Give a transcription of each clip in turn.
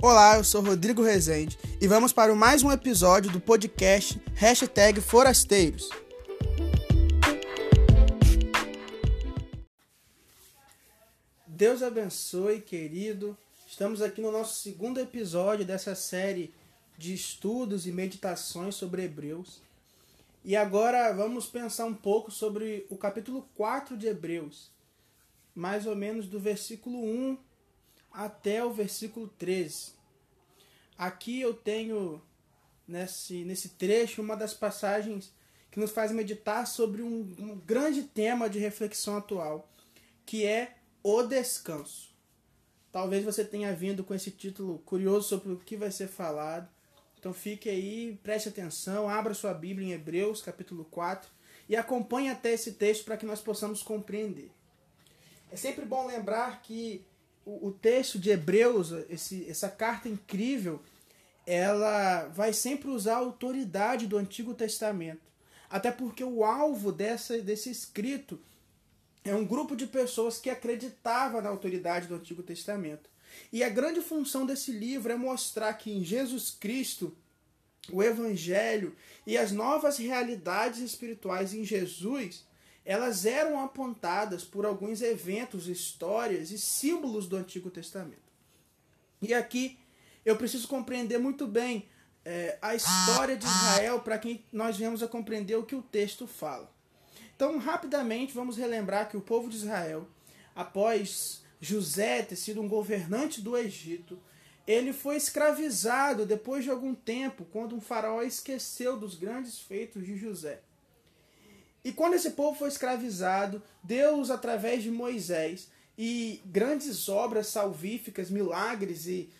Olá, eu sou Rodrigo Rezende e vamos para mais um episódio do podcast Hashtag Forasteiros. Deus abençoe, querido. Estamos aqui no nosso segundo episódio dessa série de estudos e meditações sobre Hebreus. E agora vamos pensar um pouco sobre o capítulo 4 de Hebreus, mais ou menos do versículo 1 até o versículo 13. Aqui eu tenho nesse, nesse trecho uma das passagens que nos faz meditar sobre um, um grande tema de reflexão atual, que é o descanso. Talvez você tenha vindo com esse título curioso sobre o que vai ser falado. Então fique aí, preste atenção, abra sua Bíblia em Hebreus, capítulo 4, e acompanhe até esse texto para que nós possamos compreender. É sempre bom lembrar que o, o texto de Hebreus, esse, essa carta incrível, ela vai sempre usar a autoridade do Antigo Testamento. Até porque o alvo dessa, desse escrito é um grupo de pessoas que acreditava na autoridade do Antigo Testamento. E a grande função desse livro é mostrar que em Jesus Cristo, o Evangelho e as novas realidades espirituais em Jesus elas eram apontadas por alguns eventos, histórias e símbolos do Antigo Testamento. E aqui eu preciso compreender muito bem é, a história de Israel para que nós venhamos a compreender o que o texto fala. Então, rapidamente, vamos relembrar que o povo de Israel, após José ter sido um governante do Egito, ele foi escravizado depois de algum tempo, quando um faraó esqueceu dos grandes feitos de José. E quando esse povo foi escravizado, Deus, através de Moisés, e grandes obras salvíficas, milagres e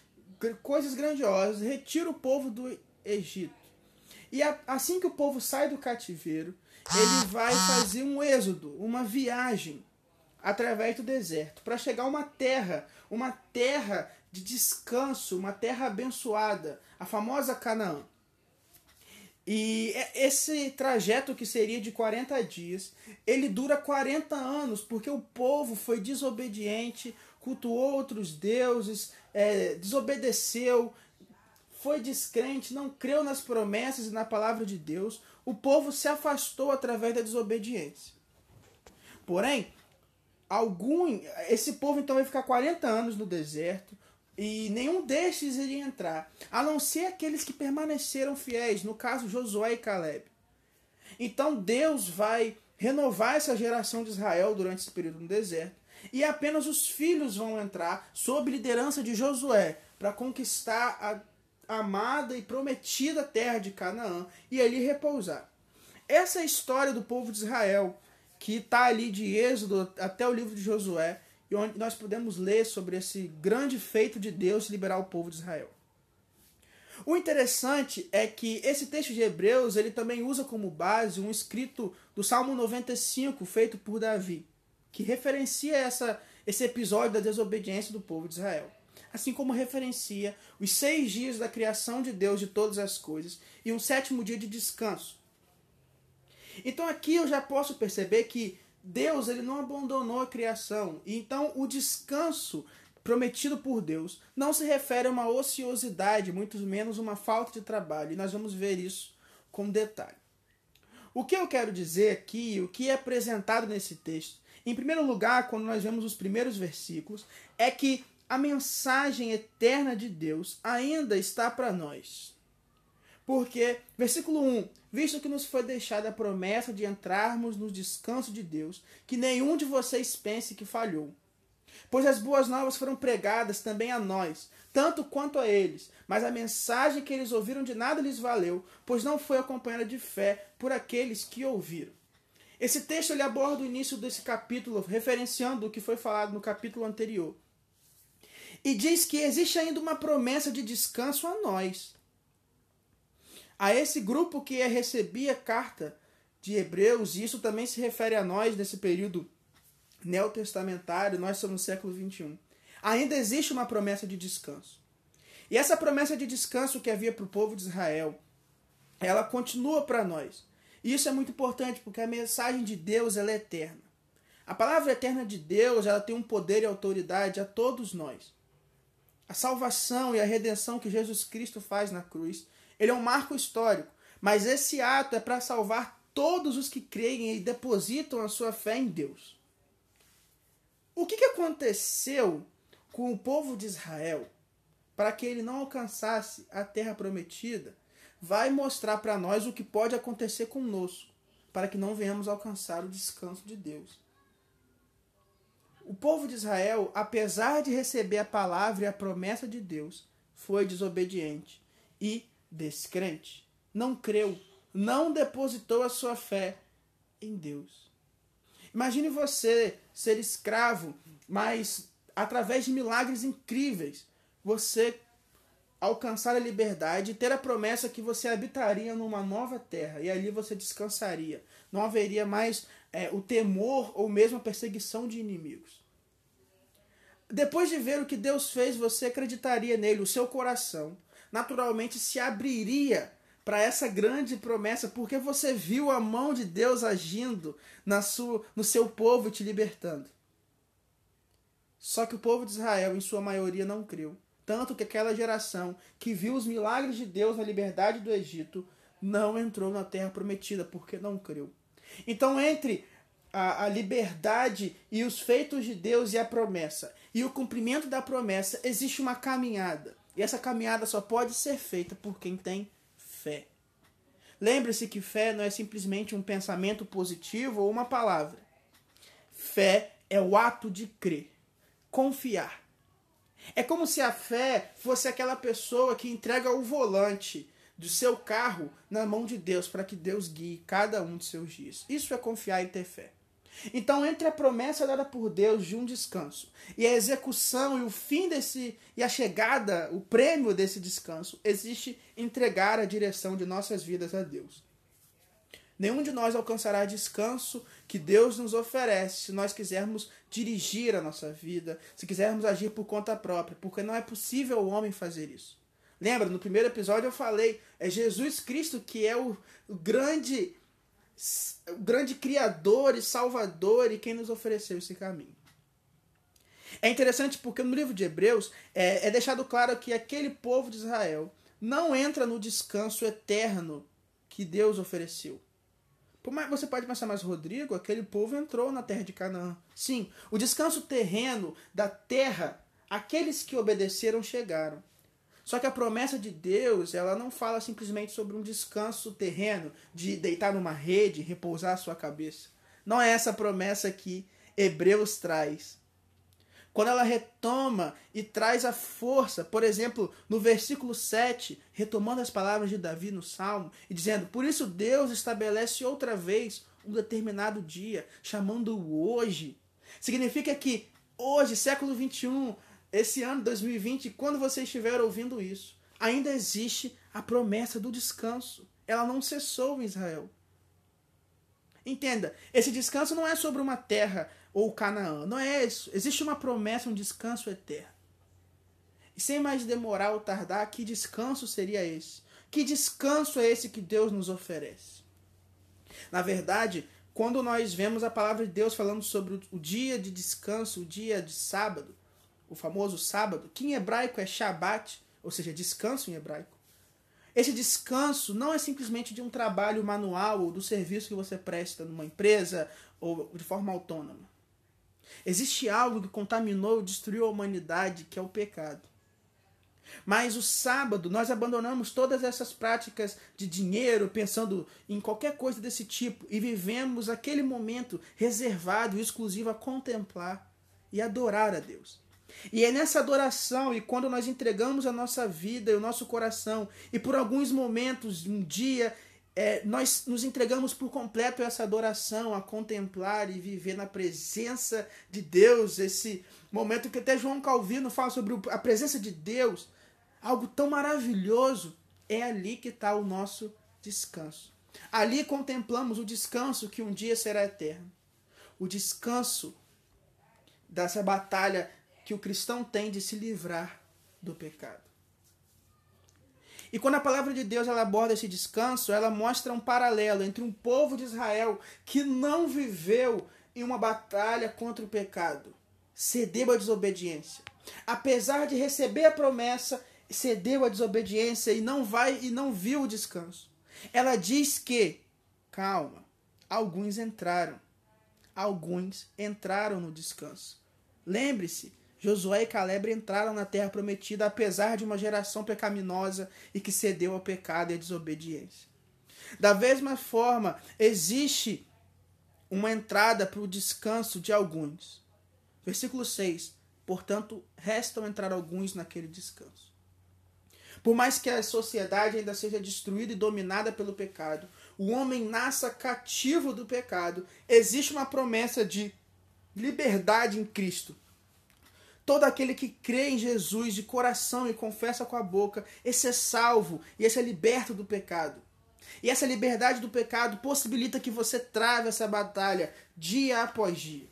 coisas grandiosas, retira o povo do Egito. E assim que o povo sai do cativeiro, ele vai fazer um êxodo, uma viagem através do deserto, para chegar a uma terra, uma terra de descanso, uma terra abençoada, a famosa Canaã. E é, esse trajeto que seria de 40 dias, ele dura 40 anos, porque o povo foi desobediente, cultuou outros deuses, é, desobedeceu, foi descrente, não creu nas promessas e na palavra de Deus. O povo se afastou através da desobediência. Porém, algum esse povo então vai ficar 40 anos no deserto, e nenhum destes iria entrar, a não ser aqueles que permaneceram fiéis, no caso Josué e Caleb. Então Deus vai renovar essa geração de Israel durante esse período no deserto, e apenas os filhos vão entrar sob liderança de Josué para conquistar a amada e prometida terra de Canaã e ali repousar. Essa é a história do povo de Israel, que está ali de Êxodo até o livro de Josué, e onde nós podemos ler sobre esse grande feito de Deus de liberar o povo de Israel. O interessante é que esse texto de Hebreus ele também usa como base um escrito do Salmo 95 feito por Davi, que referencia essa, esse episódio da desobediência do povo de Israel. Assim como referencia os seis dias da criação de Deus de todas as coisas e um sétimo dia de descanso. Então aqui eu já posso perceber que Deus ele não abandonou a criação. Então o descanso prometido por Deus não se refere a uma ociosidade, muito menos uma falta de trabalho. E nós vamos ver isso com detalhe. O que eu quero dizer aqui, o que é apresentado nesse texto, em primeiro lugar, quando nós vemos os primeiros versículos, é que a mensagem eterna de Deus ainda está para nós. Porque, versículo 1: Visto que nos foi deixada a promessa de entrarmos no descanso de Deus, que nenhum de vocês pense que falhou. Pois as boas novas foram pregadas também a nós, tanto quanto a eles, mas a mensagem que eles ouviram de nada lhes valeu, pois não foi acompanhada de fé por aqueles que ouviram. Esse texto ele aborda o início desse capítulo, referenciando o que foi falado no capítulo anterior. E diz que existe ainda uma promessa de descanso a nós a esse grupo que recebia carta de Hebreus, e isso também se refere a nós nesse período neotestamentário, nós somos século 21. Ainda existe uma promessa de descanso. E essa promessa de descanso que havia para o povo de Israel, ela continua para nós. E isso é muito importante porque a mensagem de Deus ela é eterna. A palavra eterna de Deus ela tem um poder e autoridade a todos nós. a salvação e a redenção que Jesus Cristo faz na cruz. Ele é um marco histórico, mas esse ato é para salvar todos os que creem e depositam a sua fé em Deus. O que, que aconteceu com o povo de Israel para que ele não alcançasse a terra prometida? Vai mostrar para nós o que pode acontecer conosco, para que não venhamos alcançar o descanso de Deus. O povo de Israel, apesar de receber a palavra e a promessa de Deus, foi desobediente e descrente. Não creu, não depositou a sua fé em Deus. Imagine você ser escravo, mas através de milagres incríveis, você alcançar a liberdade e ter a promessa que você habitaria numa nova terra e ali você descansaria. Não haveria mais é, o temor ou mesmo a perseguição de inimigos. Depois de ver o que Deus fez, você acreditaria nele, o seu coração naturalmente se abriria para essa grande promessa, porque você viu a mão de Deus agindo na sua, no seu povo te libertando. Só que o povo de Israel, em sua maioria, não creu. Tanto que aquela geração que viu os milagres de Deus na liberdade do Egito não entrou na terra prometida, porque não creu. Então, entre a, a liberdade e os feitos de Deus e a promessa, e o cumprimento da promessa, existe uma caminhada. E essa caminhada só pode ser feita por quem tem fé. Lembre-se que fé não é simplesmente um pensamento positivo ou uma palavra. Fé é o ato de crer, confiar. É como se a fé fosse aquela pessoa que entrega o volante do seu carro na mão de Deus para que Deus guie cada um de seus dias. Isso é confiar e ter fé. Então, entre a promessa dada por Deus de um descanso e a execução e o fim desse e a chegada, o prêmio desse descanso, existe entregar a direção de nossas vidas a Deus. Nenhum de nós alcançará descanso que Deus nos oferece se nós quisermos dirigir a nossa vida, se quisermos agir por conta própria, porque não é possível o homem fazer isso. Lembra, no primeiro episódio eu falei, é Jesus Cristo que é o, o grande o grande criador e salvador e quem nos ofereceu esse caminho. É interessante porque no livro de Hebreus é, é deixado claro que aquele povo de Israel não entra no descanso eterno que Deus ofereceu. Você pode pensar, mas Rodrigo, aquele povo entrou na terra de Canaã. Sim, o descanso terreno da terra, aqueles que obedeceram chegaram. Só que a promessa de Deus, ela não fala simplesmente sobre um descanso terreno, de deitar numa rede, repousar a sua cabeça. Não é essa promessa que Hebreus traz. Quando ela retoma e traz a força, por exemplo, no versículo 7, retomando as palavras de Davi no Salmo, e dizendo: Por isso Deus estabelece outra vez um determinado dia, chamando-o hoje. Significa que hoje, século 21, esse ano 2020, quando você estiver ouvindo isso, ainda existe a promessa do descanso. Ela não cessou em Israel. Entenda, esse descanso não é sobre uma terra ou Canaã, não é isso. Existe uma promessa, um descanso eterno. E sem mais demorar ou tardar, que descanso seria esse? Que descanso é esse que Deus nos oferece? Na verdade, quando nós vemos a palavra de Deus falando sobre o dia de descanso, o dia de sábado, o famoso sábado, que em hebraico é Shabat, ou seja, descanso em hebraico. Esse descanso não é simplesmente de um trabalho manual ou do serviço que você presta numa empresa ou de forma autônoma. Existe algo que contaminou e destruiu a humanidade, que é o pecado. Mas o sábado nós abandonamos todas essas práticas de dinheiro, pensando em qualquer coisa desse tipo, e vivemos aquele momento reservado e exclusivo a contemplar e adorar a Deus. E é nessa adoração e quando nós entregamos a nossa vida e o nosso coração, e por alguns momentos, um dia, é, nós nos entregamos por completo a essa adoração, a contemplar e viver na presença de Deus, esse momento que até João Calvino fala sobre a presença de Deus, algo tão maravilhoso, é ali que está o nosso descanso. Ali contemplamos o descanso que um dia será eterno. O descanso dessa batalha que o cristão tem de se livrar do pecado. E quando a palavra de Deus ela aborda esse descanso, ela mostra um paralelo entre um povo de Israel que não viveu em uma batalha contra o pecado. cedeu à desobediência. Apesar de receber a promessa, cedeu à desobediência e não vai e não viu o descanso. Ela diz que, calma, alguns entraram. Alguns entraram no descanso. Lembre-se, Josué e Caleb entraram na terra prometida apesar de uma geração pecaminosa e que cedeu ao pecado e à desobediência. Da mesma forma, existe uma entrada para o descanso de alguns. Versículo 6. Portanto, restam entrar alguns naquele descanso. Por mais que a sociedade ainda seja destruída e dominada pelo pecado, o homem nasça cativo do pecado, existe uma promessa de liberdade em Cristo. Todo aquele que crê em Jesus de coração e confessa com a boca, esse é salvo e esse é liberto do pecado. E essa liberdade do pecado possibilita que você trave essa batalha dia após dia.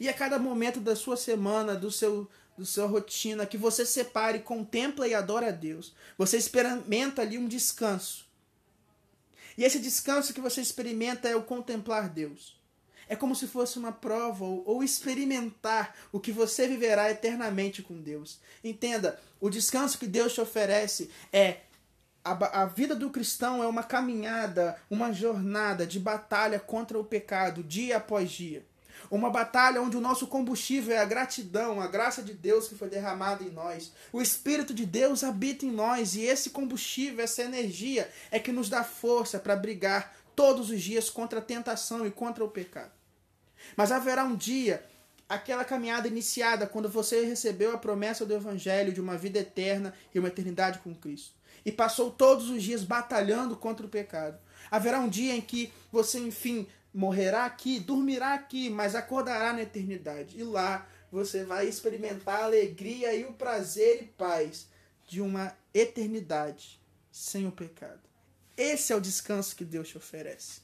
E a cada momento da sua semana, do seu do sua rotina, que você separe, contempla e adora a Deus. Você experimenta ali um descanso. E esse descanso que você experimenta é o contemplar Deus. É como se fosse uma prova ou, ou experimentar o que você viverá eternamente com Deus. Entenda, o descanso que Deus te oferece é a, a, vida do cristão é uma caminhada, uma jornada de batalha contra o pecado, dia após dia. Uma batalha onde o nosso combustível é a gratidão, a graça de Deus que foi derramada em nós. O Espírito de Deus habita em nós e esse combustível, essa energia é que nos dá força para brigar todos os dias contra a tentação e contra o pecado. Mas haverá um dia, aquela caminhada iniciada quando você recebeu a promessa do Evangelho de uma vida eterna e uma eternidade com Cristo e passou todos os dias batalhando contra o pecado. Haverá um dia em que você, enfim, morrerá aqui, dormirá aqui, mas acordará na eternidade. E lá você vai experimentar a alegria e o prazer e paz de uma eternidade sem o pecado. Esse é o descanso que Deus te oferece.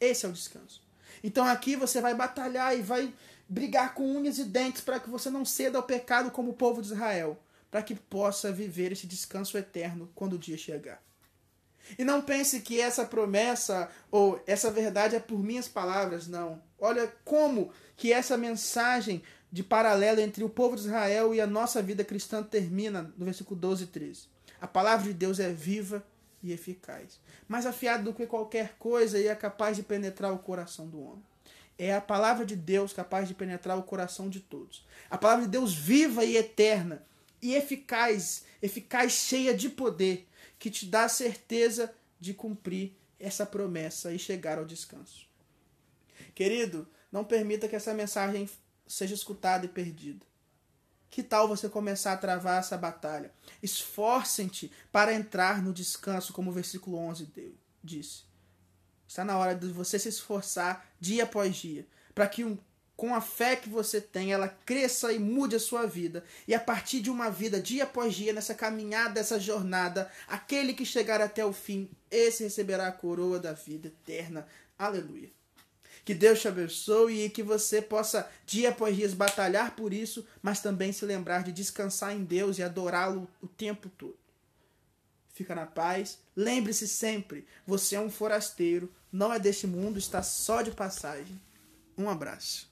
Esse é o descanso. Então aqui você vai batalhar e vai brigar com unhas e dentes para que você não ceda ao pecado como o povo de Israel para que possa viver esse descanso eterno quando o dia chegar. E não pense que essa promessa ou essa verdade é por minhas palavras, não. Olha como que essa mensagem de paralelo entre o povo de Israel e a nossa vida cristã termina no versículo 12 e 13. A palavra de Deus é viva e eficaz, mais afiada do que qualquer coisa e é capaz de penetrar o coração do homem. É a palavra de Deus capaz de penetrar o coração de todos. A palavra de Deus viva e eterna e eficaz, eficaz, cheia de poder, que te dá a certeza de cumprir essa promessa e chegar ao descanso. Querido, não permita que essa mensagem seja escutada e perdida. Que tal você começar a travar essa batalha? Esforcem-te para entrar no descanso, como o versículo 11 disse. Está na hora de você se esforçar dia após dia, para que um com a fé que você tem, ela cresça e mude a sua vida. E a partir de uma vida, dia após dia, nessa caminhada, essa jornada, aquele que chegar até o fim, esse receberá a coroa da vida eterna. Aleluia. Que Deus te abençoe e que você possa, dia após dia, batalhar por isso, mas também se lembrar de descansar em Deus e adorá-lo o tempo todo. Fica na paz. Lembre-se sempre: você é um forasteiro, não é deste mundo, está só de passagem. Um abraço.